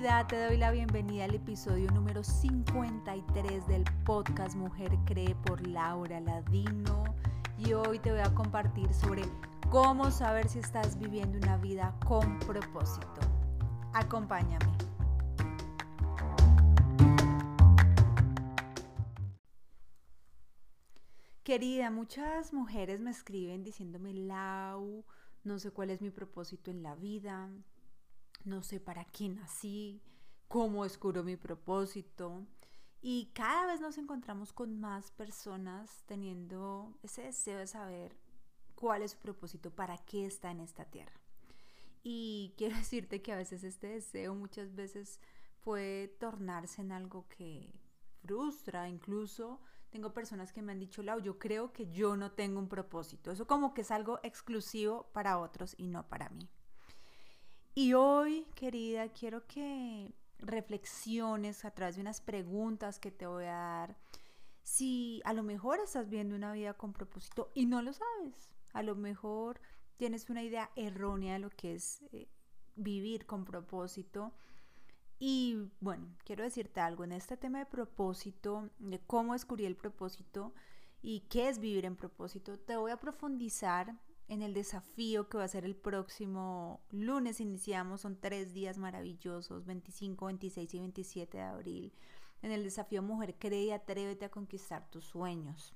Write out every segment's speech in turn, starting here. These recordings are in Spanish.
Te doy la bienvenida al episodio número 53 del podcast Mujer Cree por Laura Ladino y hoy te voy a compartir sobre cómo saber si estás viviendo una vida con propósito. Acompáñame. Querida, muchas mujeres me escriben diciéndome, Lau, no sé cuál es mi propósito en la vida, no sé para qué nací, cómo descubro mi propósito. Y cada vez nos encontramos con más personas teniendo ese deseo de saber cuál es su propósito, para qué está en esta tierra. Y quiero decirte que a veces este deseo muchas veces puede tornarse en algo que frustra, incluso tengo personas que me han dicho, Lau, yo creo que yo no tengo un propósito. Eso como que es algo exclusivo para otros y no para mí. Y hoy, querida, quiero que reflexiones a través de unas preguntas que te voy a dar. Si a lo mejor estás viendo una vida con propósito y no lo sabes, a lo mejor tienes una idea errónea de lo que es eh, vivir con propósito. Y bueno, quiero decirte algo en este tema de propósito, de cómo descubrí el propósito y qué es vivir en propósito, te voy a profundizar en el desafío que va a ser el próximo lunes. Iniciamos, son tres días maravillosos, 25, 26 y 27 de abril. En el desafío Mujer Cree y Atrévete a conquistar tus sueños.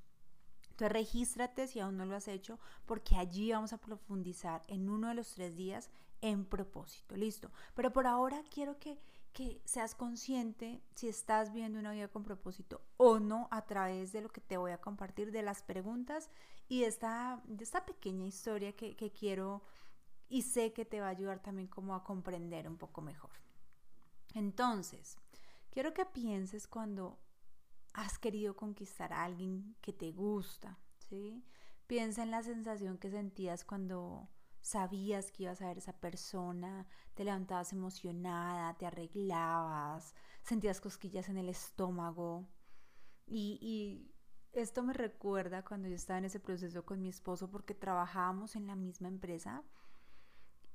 Entonces regístrate si aún no lo has hecho, porque allí vamos a profundizar en uno de los tres días en propósito. Listo. Pero por ahora quiero que que seas consciente si estás viendo una vida con propósito o no a través de lo que te voy a compartir, de las preguntas y esta, esta pequeña historia que, que quiero y sé que te va a ayudar también como a comprender un poco mejor. Entonces, quiero que pienses cuando has querido conquistar a alguien que te gusta, ¿sí? Piensa en la sensación que sentías cuando sabías que ibas a ver esa persona, te levantabas emocionada, te arreglabas, sentías cosquillas en el estómago. Y, esto me recuerda cuando yo estaba en ese proceso con mi esposo porque trabajábamos en la misma empresa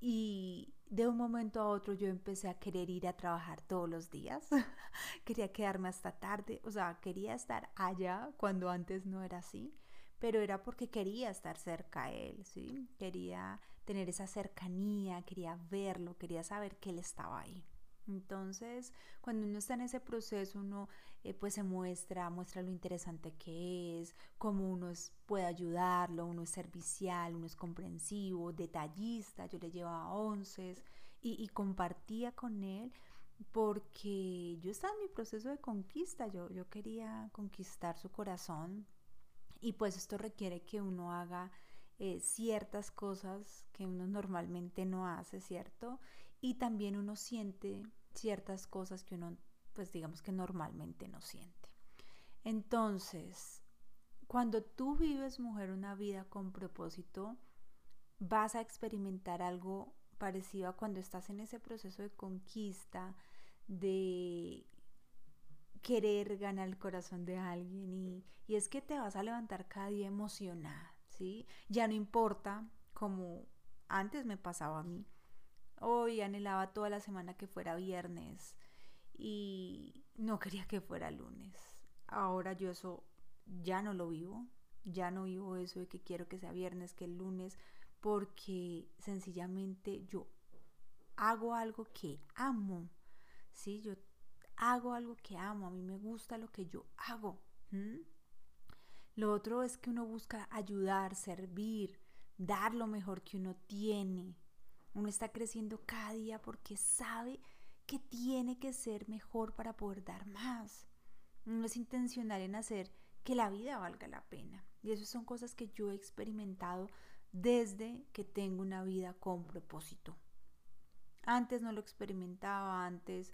y de un momento a otro yo empecé a querer ir a trabajar todos los días. quería quedarme hasta tarde, o sea, quería estar allá cuando antes no era así pero era porque quería estar cerca a él, ¿sí? Quería tener esa cercanía, quería verlo, quería saber que él estaba ahí. Entonces, cuando uno está en ese proceso, uno eh, pues se muestra, muestra lo interesante que es, cómo uno puede ayudarlo, uno es servicial, uno es comprensivo, detallista, yo le llevaba once y, y compartía con él porque yo estaba en mi proceso de conquista, yo, yo quería conquistar su corazón y pues esto requiere que uno haga eh, ciertas cosas que uno normalmente no hace, ¿cierto? Y también uno siente ciertas cosas que uno, pues digamos que normalmente no siente. Entonces, cuando tú vives, mujer, una vida con propósito, vas a experimentar algo parecido a cuando estás en ese proceso de conquista, de querer ganar el corazón de alguien y, y es que te vas a levantar cada día emocionada, ya no importa como antes me pasaba a mí. Hoy anhelaba toda la semana que fuera viernes y no quería que fuera lunes. Ahora yo eso ya no lo vivo, ya no vivo eso de que quiero que sea viernes, que el lunes, porque sencillamente yo hago algo que amo, ¿sí? Yo hago algo que amo, a mí me gusta lo que yo hago. Lo otro es que uno busca ayudar, servir, dar lo mejor que uno tiene. Uno está creciendo cada día porque sabe que tiene que ser mejor para poder dar más. Uno es intencional en hacer que la vida valga la pena. Y esas son cosas que yo he experimentado desde que tengo una vida con propósito. Antes no lo experimentaba, antes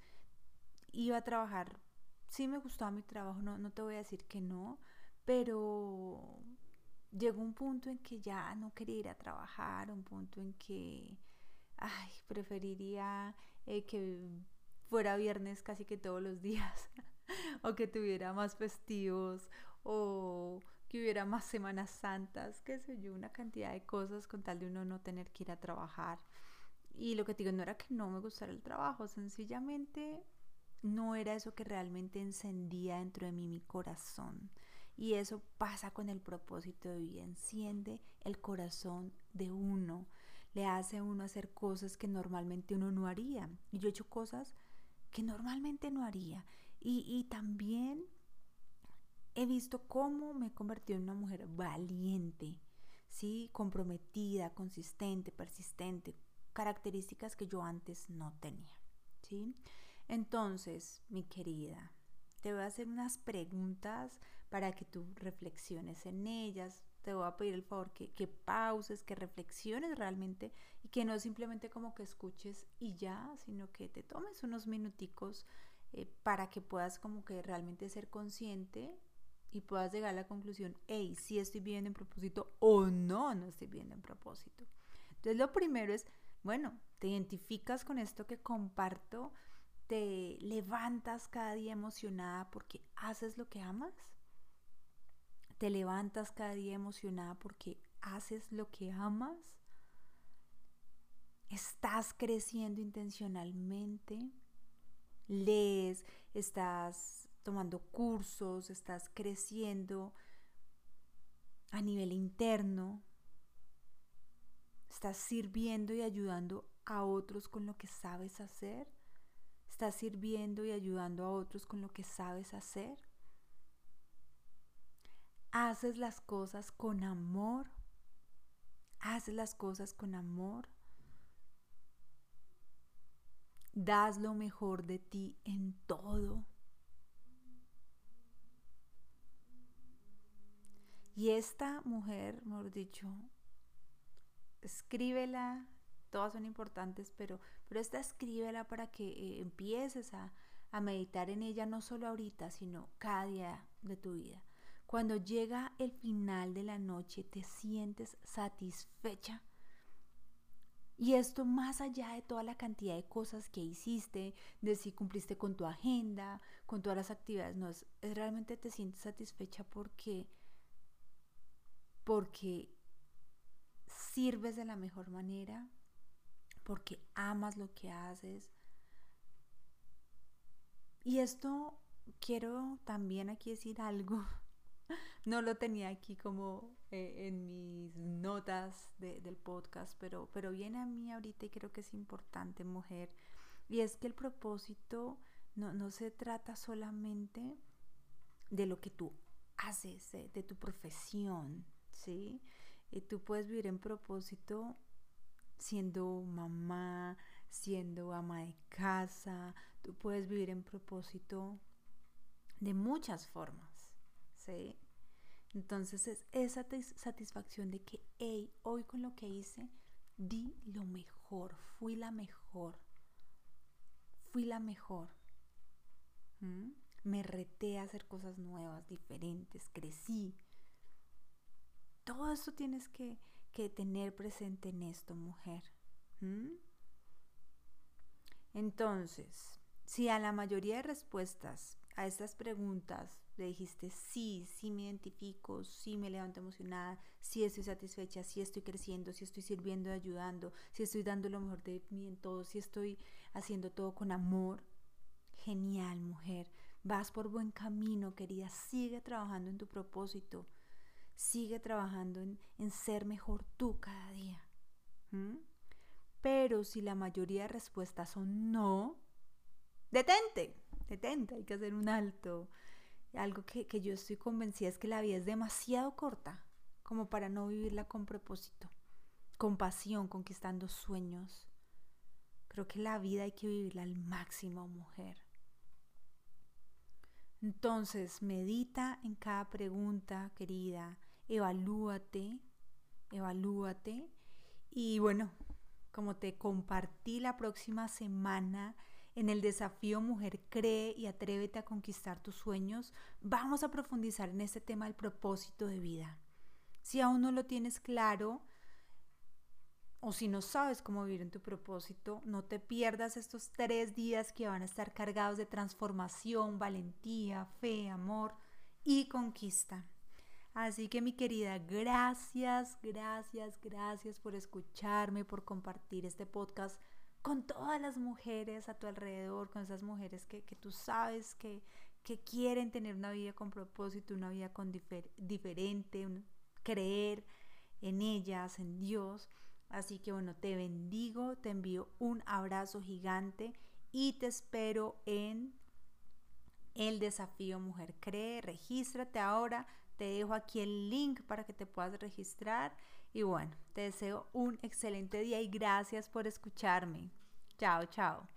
iba a trabajar. Sí me gustaba mi trabajo, no, no te voy a decir que no, pero llegó un punto en que ya no quería ir a trabajar, un punto en que, ay, preferiría eh, que fuera viernes casi que todos los días, o que tuviera más festivos, o que hubiera más Semanas Santas, qué sé yo, una cantidad de cosas con tal de uno no tener que ir a trabajar. y lo que te digo no era que no me gustara el trabajo, sencillamente no era eso que realmente encendía dentro de mí mi corazón. Y eso pasa con el propósito de vida, enciende el corazón de uno, le hace a uno hacer cosas que normalmente uno no haría. Y yo he hecho cosas que normalmente no haría. Y, también he visto cómo me he convertido en una mujer valiente, ¿sí? comprometida, consistente, persistente, características que yo antes no tenía. ¿sí? Entonces, mi querida, te voy a hacer unas preguntas para que tú reflexiones en ellas. Te voy a pedir el favor que, que pauses, que reflexiones realmente y que no simplemente como que escuches y ya, sino que te tomes unos minuticos eh, para que puedas como que realmente ser consciente y puedas llegar a la conclusión, hey, si estoy viviendo en propósito o no, no estoy viviendo en propósito. Entonces lo primero es, bueno, te identificas con esto que comparto, te levantas cada día emocionada porque haces lo que amas, te levantas cada día emocionada porque haces lo que amas, estás creciendo intencionalmente, lees, estás tomando cursos, estás creciendo a nivel interno, estás sirviendo y ayudando a otros con lo que sabes hacer, estás sirviendo y ayudando a otros con lo que sabes hacer, haces las cosas con amor, haces las cosas con amor, das lo mejor de ti en todo. Y esta mujer, mejor dicho, escríbela, todas son importantes, pero, pero esta escríbela para que eh, empieces a, a meditar en ella no solo ahorita, sino cada día de tu vida. Cuando llega el final de la noche, te sientes satisfecha. Y esto más allá de toda la cantidad de cosas que hiciste, de si cumpliste con tu agenda, con todas las actividades, no, es, realmente te sientes satisfecha porque porque sirves de la mejor manera, porque amas lo que haces. Y esto quiero también aquí decir algo. No lo tenía aquí como eh, en mis notas del podcast, pero, pero viene a mí ahorita y creo que es importante, mujer. Y es que el propósito no, no se trata solamente de lo que tú haces, de tu profesión, ¿sí? Y tú puedes vivir en propósito siendo mamá, siendo ama de casa, tú puedes vivir en propósito de muchas formas, Entonces es esa satisfacción de que, hey, hoy con lo que hice, di lo mejor, fui la mejor, fui la mejor. Me reté a hacer cosas nuevas, diferentes, crecí, todo eso tienes que, tener presente en esto, mujer. Entonces, si a la mayoría de respuestas a estas preguntas le dijiste sí, sí me identifico, sí me levanto emocionada, sí estoy satisfecha, sí estoy creciendo, sí estoy sirviendo y ayudando, sí estoy dando lo mejor de mí en todo, sí estoy haciendo todo con amor. Genial, mujer. Vas por buen camino, querida. Sigue trabajando en tu propósito. Sigue trabajando en, ser mejor tú cada día. Pero si la mayoría de respuestas son no, detente, detente, hay que hacer un alto. Algo que, que yo estoy convencida es que la vida es demasiado corta como para no vivirla con propósito, con pasión, conquistando sueños. Creo que la vida hay que vivirla al máximo, mujer. Entonces, medita en cada pregunta, querida, evalúate, evalúate. Y bueno, como te compartí la próxima semana en el desafío Mujer Cree y Atrévete a Conquistar tus Sueños, vamos a profundizar en este tema del propósito de vida. Si aún no lo tienes claro, o si no sabes cómo vivir en tu propósito, no te pierdas estos tres días que van a estar cargados de transformación, valentía, fe, amor y conquista. Así que mi querida, gracias, gracias, gracias por escucharme, por compartir este podcast con todas las mujeres a tu alrededor, con esas mujeres que, tú sabes que, que, quieren tener una vida con propósito, una vida con diferente, creer en ellas, en Dios. Así que bueno, te bendigo, te envío un abrazo gigante y te espero en el desafío Mujer Cree. Regístrate ahora, te dejo aquí el link para que te puedas registrar y bueno, te deseo un excelente día y gracias por escucharme. Chao, chao.